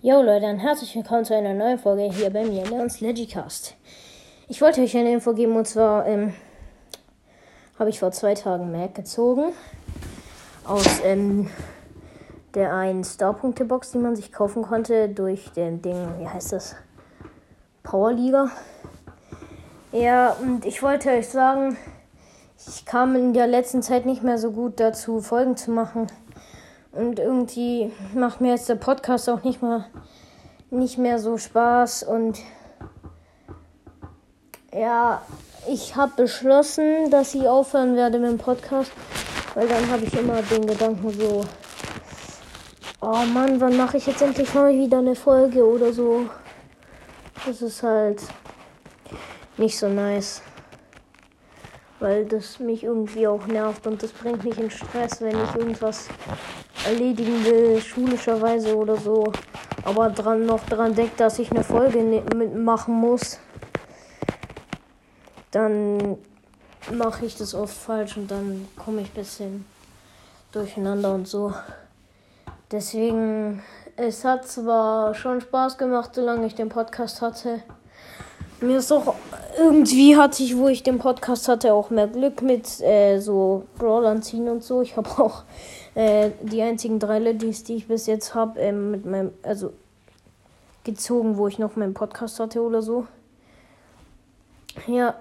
Yo Leute, und herzlich willkommen zu einer neuen Folge hier bei mir, Leons Legicast. Ich wollte euch eine Info geben und zwar ähm, habe ich vor zwei Tagen Mac gezogen aus ähm, der einen Star-Punkte-Box, die man sich kaufen konnte durch den Ding, wie heißt das? Powerliga. Ja, und ich wollte euch sagen, ich kam in der letzten Zeit nicht mehr so gut dazu, Folgen zu machen. Und irgendwie macht mir jetzt der Podcast auch nicht mal nicht mehr so Spaß. Und ja, ich habe beschlossen, dass ich aufhören werde mit dem Podcast. Weil dann habe ich immer den Gedanken so, oh Mann, wann mache ich jetzt endlich mal wieder eine Folge oder so. Das ist halt nicht so nice weil das mich irgendwie auch nervt und das bringt mich in Stress, wenn ich irgendwas erledigen will, schulischerweise oder so, aber dran noch dran denkt, dass ich eine Folge ne-, mitmachen muss, dann mache ich das oft falsch und dann komme ich ein bisschen durcheinander und so. Deswegen, es hat zwar schon Spaß gemacht, solange ich den Podcast hatte. Mir ist auch irgendwie hatte ich, wo ich den Podcast hatte, auch mehr Glück mit äh, so Brawlern ziehen und so. Ich habe auch äh, die einzigen drei Legends, die ich bis jetzt habe, äh, mit meinem, also gezogen, wo ich noch meinen Podcast hatte oder so. Ja.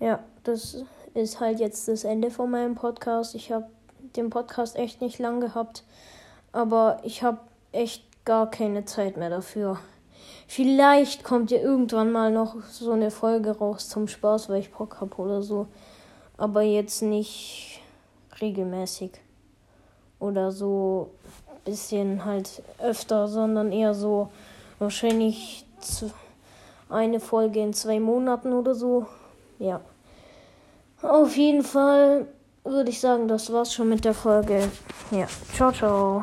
Ja, das ist halt jetzt das Ende von meinem Podcast. Ich habe den Podcast echt nicht lang gehabt, aber ich habe echt gar keine Zeit mehr dafür. Vielleicht kommt ja irgendwann mal noch so eine Folge raus zum Spaß, weil ich Bock habe oder so. Aber jetzt nicht regelmäßig. Oder so bisschen halt öfter, sondern eher so wahrscheinlich eine Folge in zwei Monaten oder so. Ja. Auf jeden Fall würde ich sagen, das war's schon mit der Folge. Ja. Ciao, ciao.